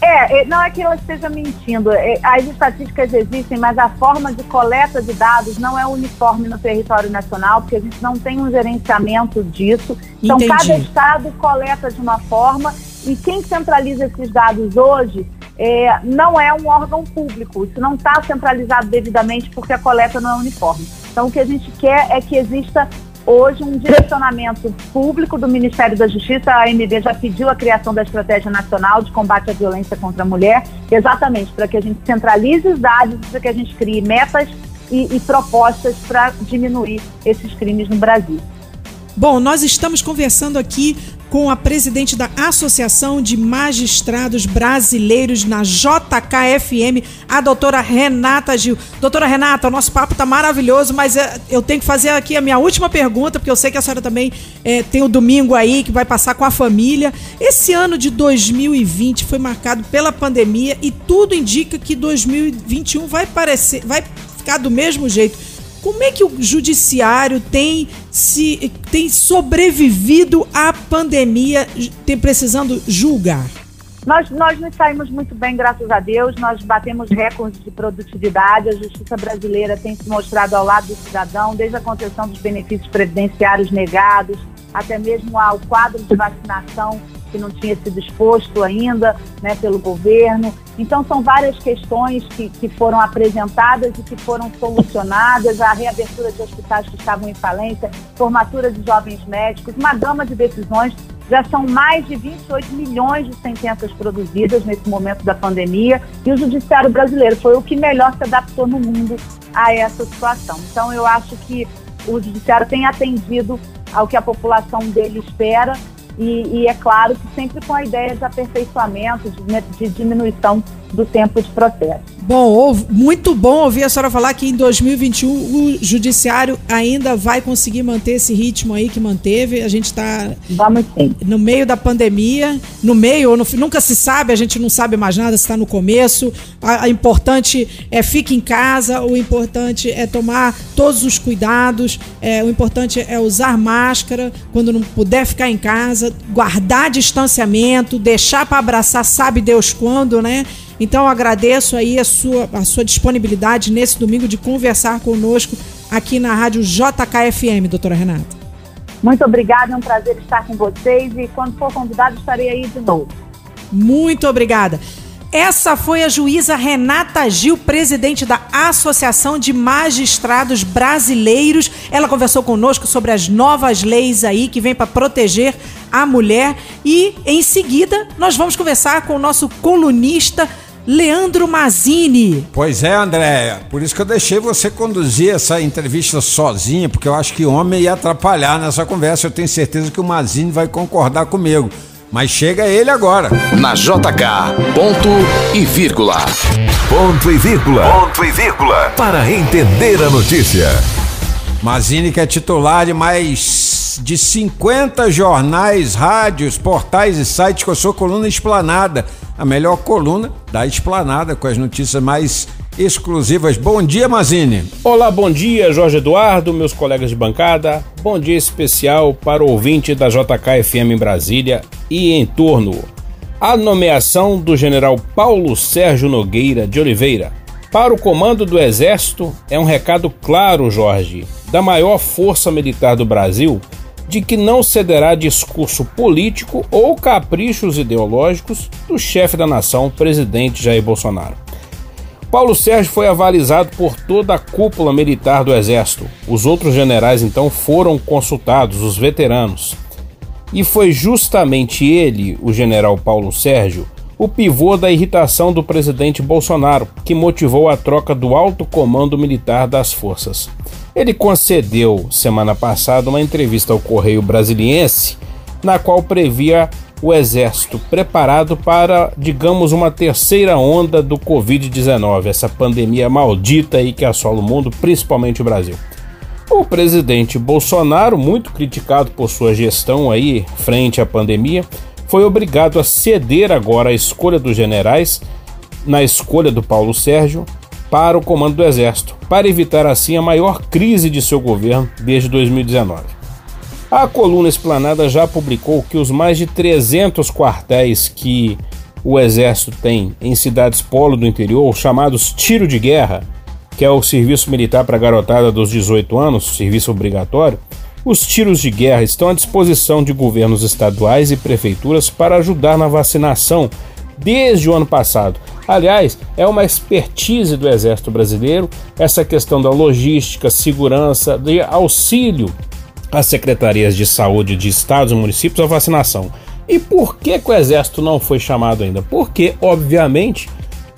S5: É, é, não é que ela esteja mentindo. É, as estatísticas existem, mas a forma de coleta de dados não é uniforme no território nacional, porque a gente não tem um gerenciamento disso. Então, Entendi. cada estado coleta de uma forma e quem centraliza esses dados hoje é, não é um órgão público. Isso não está centralizado devidamente porque a coleta não é uniforme. Então, o que a gente quer é que exista hoje um direcionamento público do Ministério da Justiça. A AMB já pediu a criação da Estratégia Nacional de Combate à Violência contra a Mulher, exatamente para que a gente centralize os dados, para que a gente crie metas e, e propostas para diminuir esses crimes no Brasil.
S3: Bom, nós estamos conversando aqui com a presidente da Associação de Magistrados Brasileiros na JKFM, a doutora Renata Gil. Doutora Renata, o nosso papo está maravilhoso, mas é, eu tenho que fazer aqui a minha última pergunta, porque eu sei que a senhora também é, tem o domingo aí que vai passar com a família. Esse ano de 2020 foi marcado pela pandemia e tudo indica que 2021 vai parecer, vai ficar do mesmo jeito. Como é que o judiciário tem se tem sobrevivido à pandemia, tem precisando julgar?
S5: Nós, nós nos saímos muito bem, graças a Deus. Nós batemos recordes de produtividade. A justiça brasileira tem se mostrado ao lado do cidadão, desde a concessão dos benefícios previdenciários negados, até mesmo ao quadro de vacinação que não tinha sido exposto ainda né, pelo governo. Então, são várias questões que, que foram apresentadas e que foram solucionadas, a reabertura de hospitais que estavam em falência, formatura de jovens médicos, uma gama de decisões. Já são mais de 28 milhões de sentenças produzidas nesse momento da pandemia e o judiciário brasileiro foi o que melhor se adaptou no mundo a essa situação. Então, eu acho que o judiciário tem atendido ao que a população dele espera. E, e, é claro que sempre com a ideia de aperfeiçoamento, de, de diminuição do tempo de processo.
S3: Bom, muito bom ouvir a senhora falar que em 2021 o judiciário ainda vai conseguir manter esse ritmo aí que manteve. A gente está no meio da pandemia, no meio, no, nunca se sabe, a gente não sabe mais nada se está no começo. A, a, importante é fique em casa, o importante é tomar todos os cuidados, é, o importante é usar máscara quando não puder ficar em casa, guardar distanciamento, deixar para abraçar, sabe Deus quando, né? Então agradeço aí a sua, a sua disponibilidade nesse domingo de conversar conosco aqui na rádio JKFM, doutora Renata.
S5: Muito obrigada, é um prazer estar com vocês e quando for convidado estarei aí de novo.
S3: Muito obrigada. Essa foi a juíza Renata Gil, presidente da Associação de Magistrados Brasileiros. Ela conversou conosco sobre as novas leis aí que vêm para proteger a mulher. E em seguida, nós vamos conversar com o nosso colunista Leandro Mazini.
S2: Pois é, Andréia. Por isso que eu deixei você conduzir essa entrevista sozinha, porque eu acho que homem ia atrapalhar nessa conversa. Eu tenho certeza que o Mazini vai concordar comigo. Mas chega ele agora.
S1: Na JK, ponto e vírgula.
S4: Ponto e vírgula. Ponto e vírgula. Para entender a notícia.
S2: Mazini que é titular de mais de 50 jornais, rádios, portais e sites com a sua coluna Esplanada a melhor coluna da Esplanada com as notícias mais exclusivas. Bom dia, Mazine.
S6: Olá, bom dia, Jorge Eduardo, meus colegas de bancada. Bom dia especial para o ouvinte da JKFM em Brasília e em torno. A nomeação do general Paulo Sérgio Nogueira de Oliveira para o comando do Exército é um recado claro, Jorge, da maior força militar do Brasil de que não cederá discurso político ou caprichos ideológicos do chefe da nação, presidente Jair Bolsonaro. Paulo Sérgio foi avalizado por toda a cúpula militar do Exército. Os outros generais então foram consultados, os veteranos. E foi justamente ele, o general Paulo Sérgio, o pivô da irritação do presidente Bolsonaro, que motivou a troca do alto comando militar das forças. Ele concedeu semana passada uma entrevista ao Correio Brasiliense, na qual previa o exército preparado para, digamos, uma terceira onda do Covid-19, essa pandemia maldita aí que assola o mundo, principalmente o Brasil. O presidente Bolsonaro, muito criticado por sua gestão aí frente à pandemia, foi obrigado a ceder agora a escolha dos generais na escolha do Paulo Sérgio para o comando do Exército, para evitar assim a maior crise de seu governo desde 2019. A coluna Esplanada já publicou que os mais de 300 quartéis que o Exército tem em cidades polo do interior, chamados tiro de guerra, que é o serviço militar para garotada dos 18 anos, serviço obrigatório, os tiros de guerra estão à disposição de governos estaduais e prefeituras para ajudar na vacinação desde o ano passado. Aliás, é uma expertise do Exército Brasileiro essa questão da logística, segurança, de auxílio às secretarias de saúde de estados e municípios à vacinação. E por que, que o Exército não foi chamado ainda? Porque, obviamente,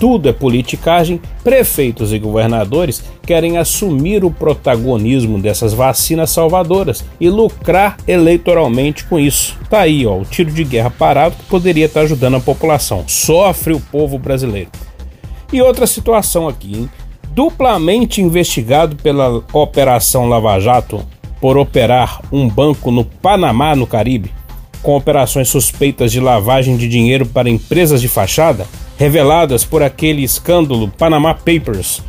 S6: tudo é politicagem, prefeitos e governadores querem assumir o protagonismo dessas vacinas salvadoras e lucrar eleitoralmente com isso. Tá aí, ó, o tiro de guerra parado que poderia estar ajudando a população. Sofre o povo brasileiro. E outra situação aqui, hein? Duplamente investigado pela Operação Lava Jato por operar um banco no Panamá, no Caribe, com operações suspeitas de lavagem de dinheiro para empresas de fachada, reveladas por aquele escândalo Panama Papers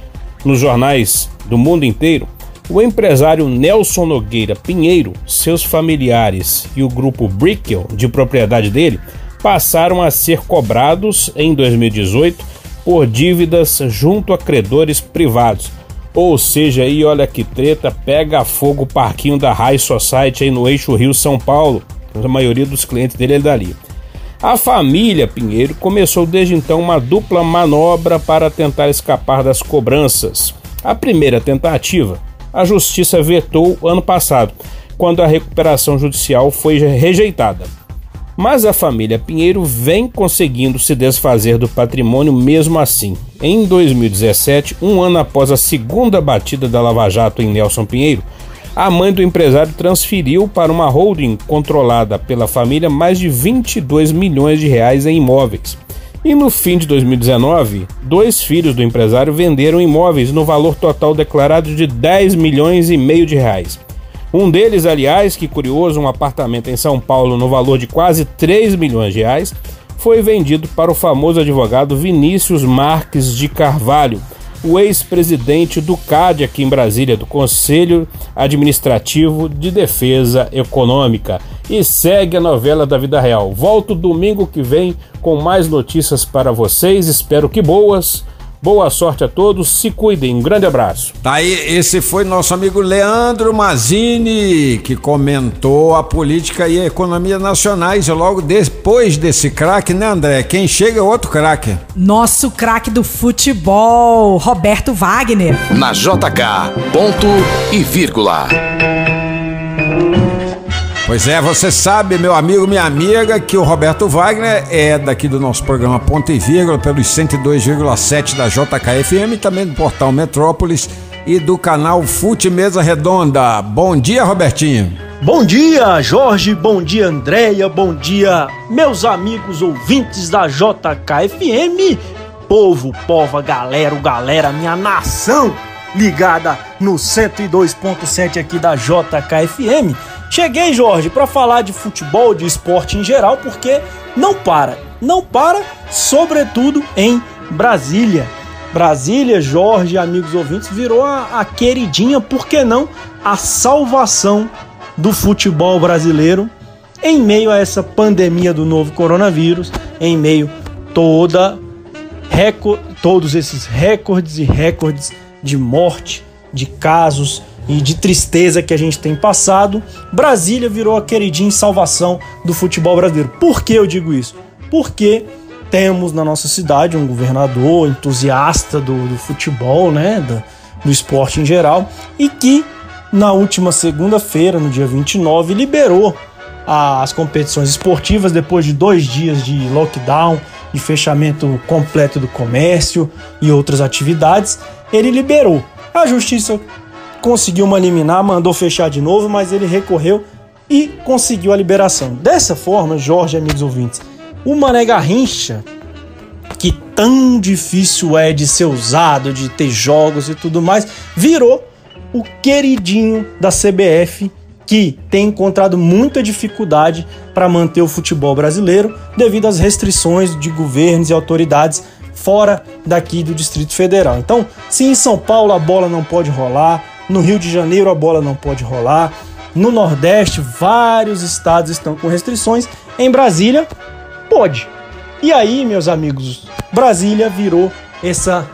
S6: nos jornais do mundo inteiro, o empresário Nelson Nogueira Pinheiro, seus familiares e o grupo Brickell, de propriedade dele, passaram a ser cobrados em 2018 por dívidas junto a credores privados. Ou seja, aí olha que treta, pega fogo o parquinho da High Society aí no eixo Rio São Paulo. A maioria dos clientes dele é dali. A família Pinheiro começou desde então uma dupla manobra para tentar escapar das cobranças. A primeira tentativa, a justiça vetou ano passado, quando a recuperação judicial foi rejeitada. Mas a família Pinheiro vem conseguindo se desfazer do patrimônio mesmo assim. Em 2017, um ano após a segunda batida da Lava Jato em Nelson Pinheiro, a mãe do empresário transferiu para uma holding controlada pela família mais de 22 milhões de reais em imóveis. E no fim de 2019, dois filhos do empresário venderam imóveis no valor total declarado de 10 milhões e meio de reais. Um deles, aliás, que curioso, um apartamento em São Paulo no valor de quase 3 milhões de reais, foi vendido para o famoso advogado Vinícius Marques de Carvalho, o ex-presidente do CAD aqui em Brasília, do Conselho Administrativo de Defesa Econômica. E segue a novela da vida real. Volto domingo que vem com mais notícias para vocês, espero que boas. Boa sorte a todos, se cuidem, um grande abraço.
S2: Tá aí, esse foi nosso amigo Leandro Mazini, que comentou a política e a economia nacionais logo depois desse craque, né, André? Quem chega é outro craque.
S3: Nosso craque do futebol, Roberto Wagner.
S1: Na JK, ponto e vírgula.
S2: Pois é, você sabe, meu amigo, minha amiga, que o Roberto Wagner é daqui do nosso programa Ponto e Vírgula, pelos 102,7 da JKFM, também do portal Metrópolis e do canal Fute Mesa Redonda. Bom dia, Robertinho.
S7: Bom dia, Jorge. Bom dia, Andréia. Bom dia, meus amigos ouvintes da JKFM. Povo, pova, galera, galera, minha nação ligada no 102.7 aqui da JKFM. Cheguei, Jorge, para falar de futebol, de esporte em geral, porque não para, não para, sobretudo em Brasília. Brasília, Jorge, amigos ouvintes, virou a, a queridinha, por que não, a salvação do futebol brasileiro em meio a essa pandemia do novo coronavírus, em meio toda todos esses recordes e recordes de morte, de casos, e de tristeza que a gente tem passado, Brasília virou a queridinha salvação do futebol brasileiro. Por que eu digo isso? Porque temos na nossa cidade um governador entusiasta do, do futebol, né, do, do esporte em geral, e que na última segunda-feira, no dia 29, liberou as competições esportivas depois de dois dias de lockdown, de fechamento completo do comércio e outras atividades. Ele liberou. A justiça conseguiu uma liminar, mandou fechar de novo, mas ele recorreu e conseguiu a liberação. Dessa forma, Jorge, amigos ouvintes, o Mané Garrincha, que tão difícil é de ser usado, de ter jogos e tudo mais, virou o queridinho da CBF, que tem encontrado muita dificuldade para manter o futebol brasileiro devido às restrições de governos e autoridades fora daqui do Distrito Federal. Então, se em São Paulo a bola não pode rolar, no Rio de Janeiro a bola não pode rolar. No Nordeste, vários estados estão com restrições. Em Brasília, pode. E aí, meus amigos, Brasília virou essa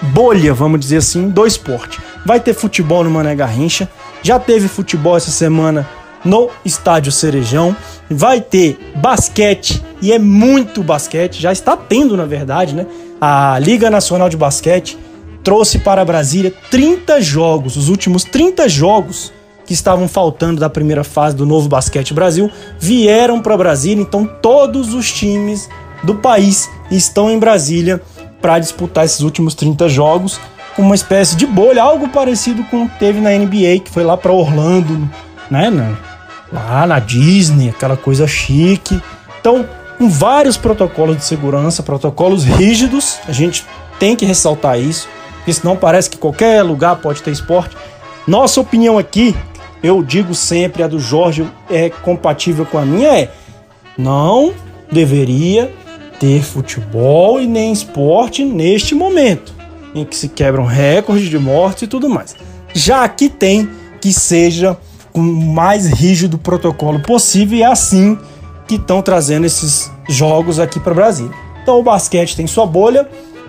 S7: bolha, vamos dizer assim, do esporte. Vai ter futebol no Mané Garrincha. Já teve futebol essa semana no Estádio Cerejão. Vai ter basquete, e é muito basquete, já está tendo, na verdade, né? A Liga Nacional de Basquete trouxe para Brasília 30 jogos, os últimos 30 jogos que estavam faltando da primeira fase do Novo Basquete Brasil vieram para Brasília, então todos os times do país estão em Brasília para disputar esses últimos 30 jogos, uma espécie de bolha, algo parecido com o que teve na NBA, que foi lá para Orlando, né, lá na Disney, aquela coisa chique. Então, com vários protocolos de segurança, protocolos rígidos, a gente tem que ressaltar isso porque senão parece que qualquer lugar pode ter esporte. Nossa opinião aqui, eu digo sempre, a do Jorge é compatível com a minha, é não deveria ter futebol e nem esporte neste momento, em que se quebram recordes de mortes e tudo mais. Já aqui tem que seja com o mais rígido protocolo possível e é assim que estão trazendo esses jogos aqui para o Brasil. Então o basquete tem sua bolha,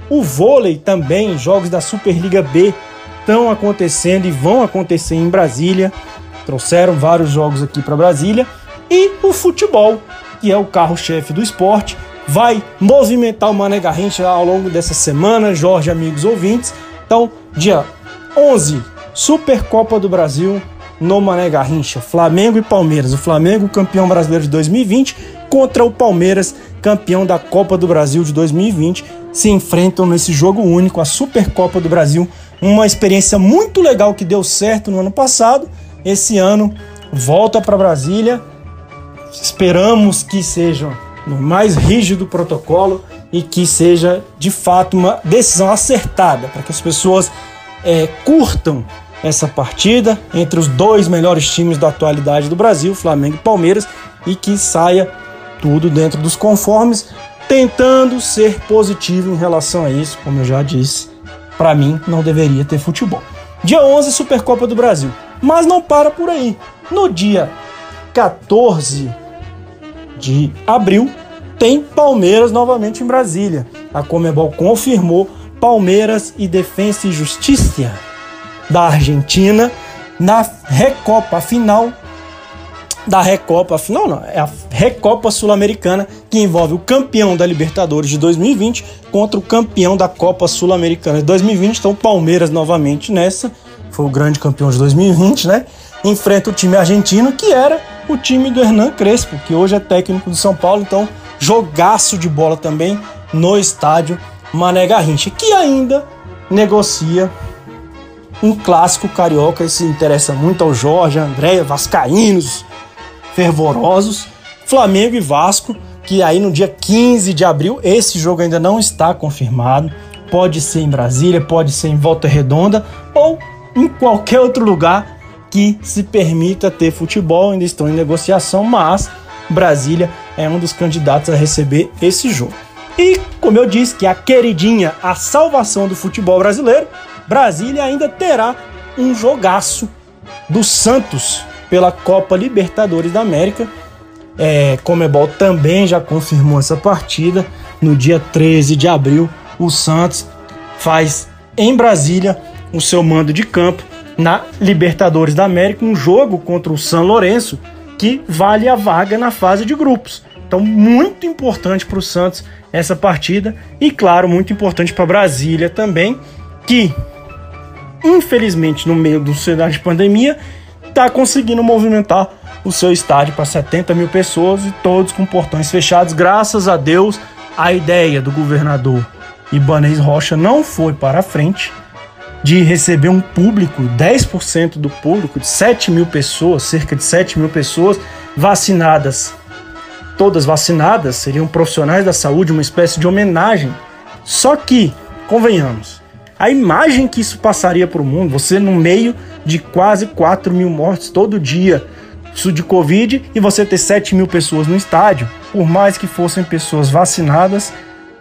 S7: o vôlei também, jogos da Superliga B estão acontecendo e vão acontecer em Brasília. Trouxeram vários jogos aqui para Brasília. E o futebol. que é o carro-chefe do esporte, vai movimentar o Mané Garrincha ao longo dessa semana, Jorge, amigos ouvintes. Então, dia 11, Supercopa do Brasil no Mané Garrincha, Flamengo e Palmeiras. O Flamengo, campeão brasileiro de 2020, contra o Palmeiras, campeão da Copa do Brasil de 2020, se enfrentam nesse jogo único, a Supercopa do Brasil. Uma experiência muito legal que deu certo no ano passado. Esse ano volta para Brasília. Esperamos que seja no mais rígido protocolo e que seja de fato uma decisão acertada para que as pessoas é, curtam essa partida entre os dois melhores times da atualidade do Brasil, Flamengo e Palmeiras, e que saia tudo dentro dos conformes, tentando ser positivo em relação a isso, como eu já disse. Para mim, não deveria ter futebol. Dia 11, Supercopa do Brasil. Mas não para por aí. No dia 14 de abril, tem Palmeiras novamente em Brasília. A Comebol confirmou Palmeiras e Defensa e Justiça da Argentina na Recopa final da Recopa, final não, é a Recopa Sul-Americana que envolve o campeão da Libertadores de 2020 contra o campeão da Copa Sul-Americana de 2020. Então, Palmeiras novamente nessa, foi o grande campeão de 2020, né? Enfrenta o time argentino que era o time do Hernan Crespo, que hoje é técnico do São Paulo. Então, jogaço de bola também no estádio Mané Garrincha, que ainda negocia um clássico carioca. Isso interessa muito ao Jorge, Andréia, Vascaínos, fervorosos. Flamengo e Vasco, que aí no dia 15 de abril, esse jogo ainda não está confirmado. Pode ser em Brasília, pode ser em Volta Redonda ou em qualquer outro lugar que se permita ter futebol. Ainda estão em negociação, mas Brasília é um dos candidatos a receber esse jogo. E, como eu disse, que a queridinha, a salvação do futebol brasileiro, Brasília ainda terá um jogaço do Santos pela Copa Libertadores da América. É, Comebol também já confirmou essa partida. No dia 13 de abril, o Santos faz em Brasília o seu mando de campo na Libertadores da América, um jogo contra o São Lourenço que vale a vaga na fase de grupos. Então, muito importante para o Santos essa partida e, claro, muito importante para Brasília também, que infelizmente no meio do cenário de pandemia está conseguindo movimentar o seu estádio para 70 mil pessoas e todos com portões fechados. Graças a Deus, a ideia do governador Ibanez Rocha não foi para frente de receber um público, 10% do público, de 7 mil pessoas, cerca de 7 mil pessoas vacinadas. Todas vacinadas, seriam profissionais da saúde, uma espécie de homenagem. Só que, convenhamos, a imagem que isso passaria para o mundo, você no meio de quase 4 mil mortes todo dia isso de Covid e você ter 7 mil pessoas no estádio, por mais que fossem pessoas vacinadas,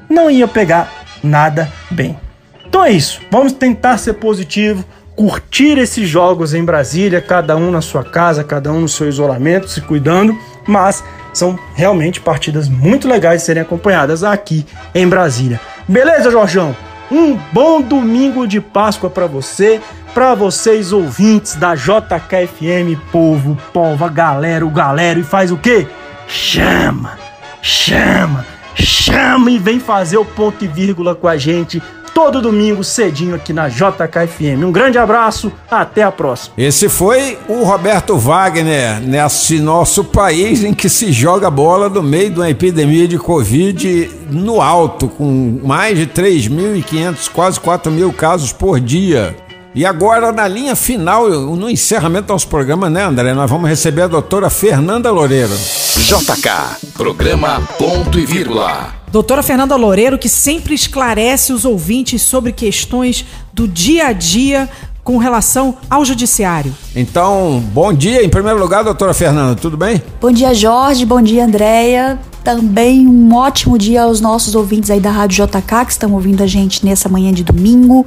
S7: não ia pegar nada bem. Então é isso, vamos tentar ser positivo, curtir esses jogos em Brasília, cada um na sua casa, cada um no seu isolamento, se cuidando, mas são realmente partidas muito legais serem acompanhadas aqui em Brasília. Beleza, Jorjão? Um bom domingo de Páscoa para você, para vocês ouvintes da JKFM, povo, pova, galera, o galera e faz o quê? Chama, chama, chama e vem fazer o ponto e vírgula com a gente todo domingo cedinho aqui na JKFM. Um grande abraço, até a próxima.
S2: Esse foi o Roberto Wagner, nesse nosso país em que se joga bola no meio de uma epidemia de Covid no alto, com mais de 3.500, quase 4 mil casos por dia. E agora, na linha final, no encerramento do nosso programa, né, André? Nós vamos receber a doutora Fernanda Loureiro.
S1: JK, programa Ponto e Vírgula.
S3: Doutora Fernanda Loureiro, que sempre esclarece os ouvintes sobre questões do dia a dia com relação ao judiciário.
S2: Então, bom dia. Em primeiro lugar, doutora Fernanda, tudo bem?
S8: Bom dia, Jorge. Bom dia, Andréia. Também um ótimo dia aos nossos ouvintes aí da Rádio JK que estão ouvindo a gente nessa manhã de domingo.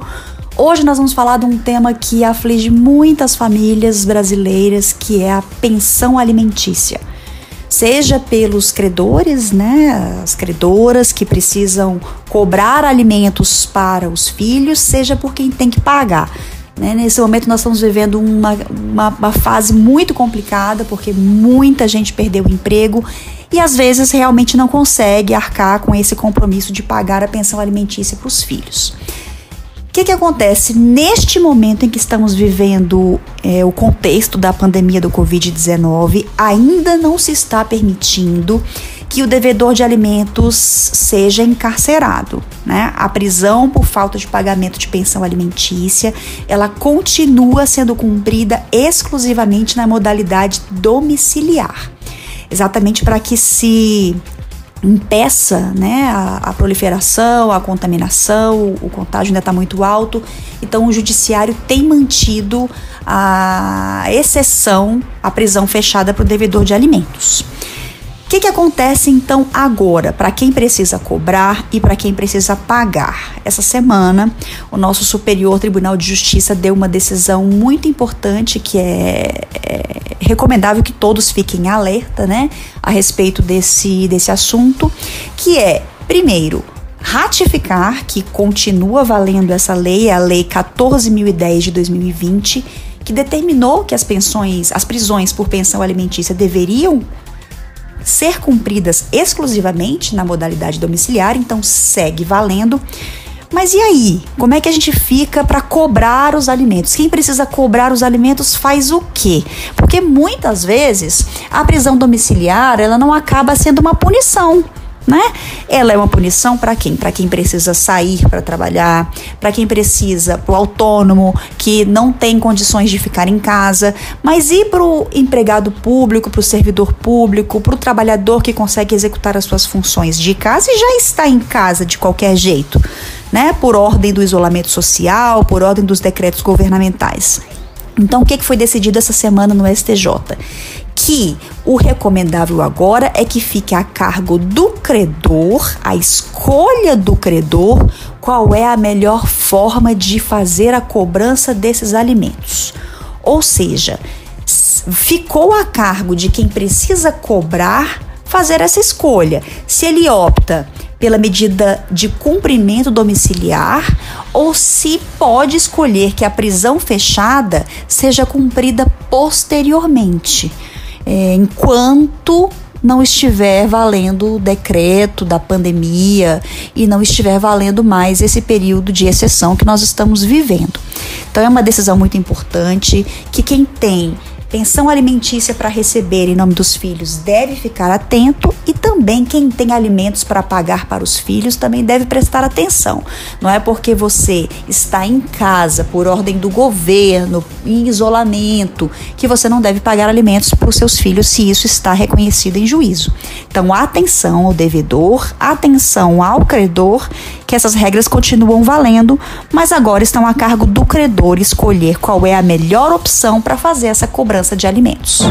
S8: Hoje nós vamos falar de um tema que aflige muitas famílias brasileiras, que é a pensão alimentícia seja pelos credores, né, as credoras que precisam cobrar alimentos para os filhos, seja por quem tem que pagar. Né? Nesse momento nós estamos vivendo uma, uma, uma fase muito complicada, porque muita gente perdeu o emprego e às vezes realmente não consegue arcar com esse compromisso de pagar a pensão alimentícia para os filhos. O que, que acontece neste momento em que estamos vivendo é, o contexto da pandemia do Covid-19? Ainda não se está permitindo que o devedor de alimentos seja encarcerado. Né? A prisão por falta de pagamento de pensão alimentícia, ela continua sendo cumprida exclusivamente na modalidade domiciliar. Exatamente para que se impeça né, a, a, proliferação, a contaminação, o, o contágio ainda está muito alto. Então, o judiciário tem mantido a exceção à prisão fechada para o devedor de alimentos. O que, que acontece então agora para quem precisa cobrar e para quem precisa pagar? Essa semana, o nosso Superior Tribunal de Justiça deu uma decisão muito importante que é, é recomendável que todos fiquem alerta, né, a respeito desse, desse assunto, que é, primeiro, ratificar que continua valendo essa lei, a Lei 14.010 de 2020, que determinou que as pensões, as prisões por pensão alimentícia deveriam ser cumpridas exclusivamente na modalidade domiciliar, então segue valendo. Mas e aí? Como é que a gente fica para cobrar os alimentos? Quem precisa cobrar os alimentos faz o quê? Porque muitas vezes a prisão domiciliar ela não acaba sendo uma punição né? Ela é uma punição para quem? Para quem precisa sair para trabalhar, para quem precisa, para o autônomo que não tem condições de ficar em casa, mas e para o empregado público, para o servidor público, para o trabalhador que consegue executar as suas funções de casa e já está em casa de qualquer jeito, né? Por ordem do isolamento social, por ordem dos decretos governamentais. Então, o que foi decidido essa semana no STJ? Que o recomendável agora é que fique a cargo do credor, a escolha do credor, qual é a melhor forma de fazer a cobrança desses alimentos. Ou seja, ficou a cargo de quem precisa cobrar fazer essa escolha. Se ele opta pela medida de cumprimento domiciliar ou se pode escolher que a prisão fechada seja cumprida posteriormente é, enquanto não estiver valendo o decreto da pandemia e não estiver valendo mais esse período de exceção que nós estamos vivendo. Então é uma decisão muito importante que quem tem pensão alimentícia para receber em nome dos filhos deve ficar atento e também quem tem alimentos para pagar para os filhos também deve prestar atenção. Não é porque você está em casa por ordem do governo, em isolamento, que você não deve pagar alimentos para os seus filhos se isso está reconhecido em juízo. Então, atenção ao devedor, atenção ao credor, que essas regras continuam valendo, mas agora estão a cargo do credor escolher qual é a melhor opção para fazer essa cobrança de alimentos.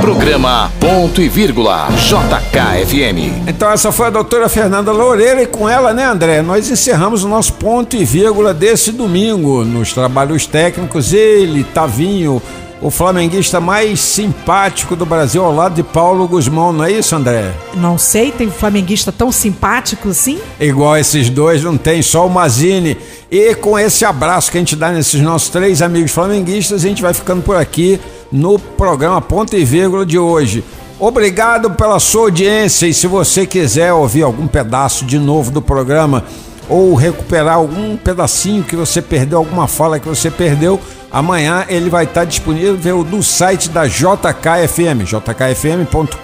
S1: Programa Ponto e Vírgula JKFM.
S2: Então essa foi a doutora Fernanda Loureira e com ela, né, André? Nós encerramos o nosso ponto e vírgula desse domingo nos trabalhos técnicos. Ele, Tavinho, o flamenguista mais simpático do Brasil ao lado de Paulo Guzmão, não é isso, André?
S3: Não sei, tem um flamenguista tão simpático assim?
S2: Igual esses dois, não tem, só o Mazini. E com esse abraço que a gente dá nesses nossos três amigos flamenguistas, a gente vai ficando por aqui no programa Ponto e Vírgula de hoje. Obrigado pela sua audiência e se você quiser ouvir algum pedaço de novo do programa ou recuperar algum pedacinho que você perdeu, alguma fala que você perdeu, amanhã ele vai estar disponível no site da JKFM, jkfm.com.br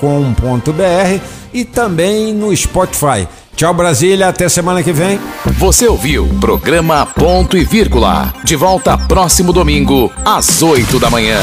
S2: e também no Spotify. Tchau Brasília, até semana que vem.
S1: Você ouviu programa Ponto e Vírgula. De volta próximo domingo, às 8 da manhã.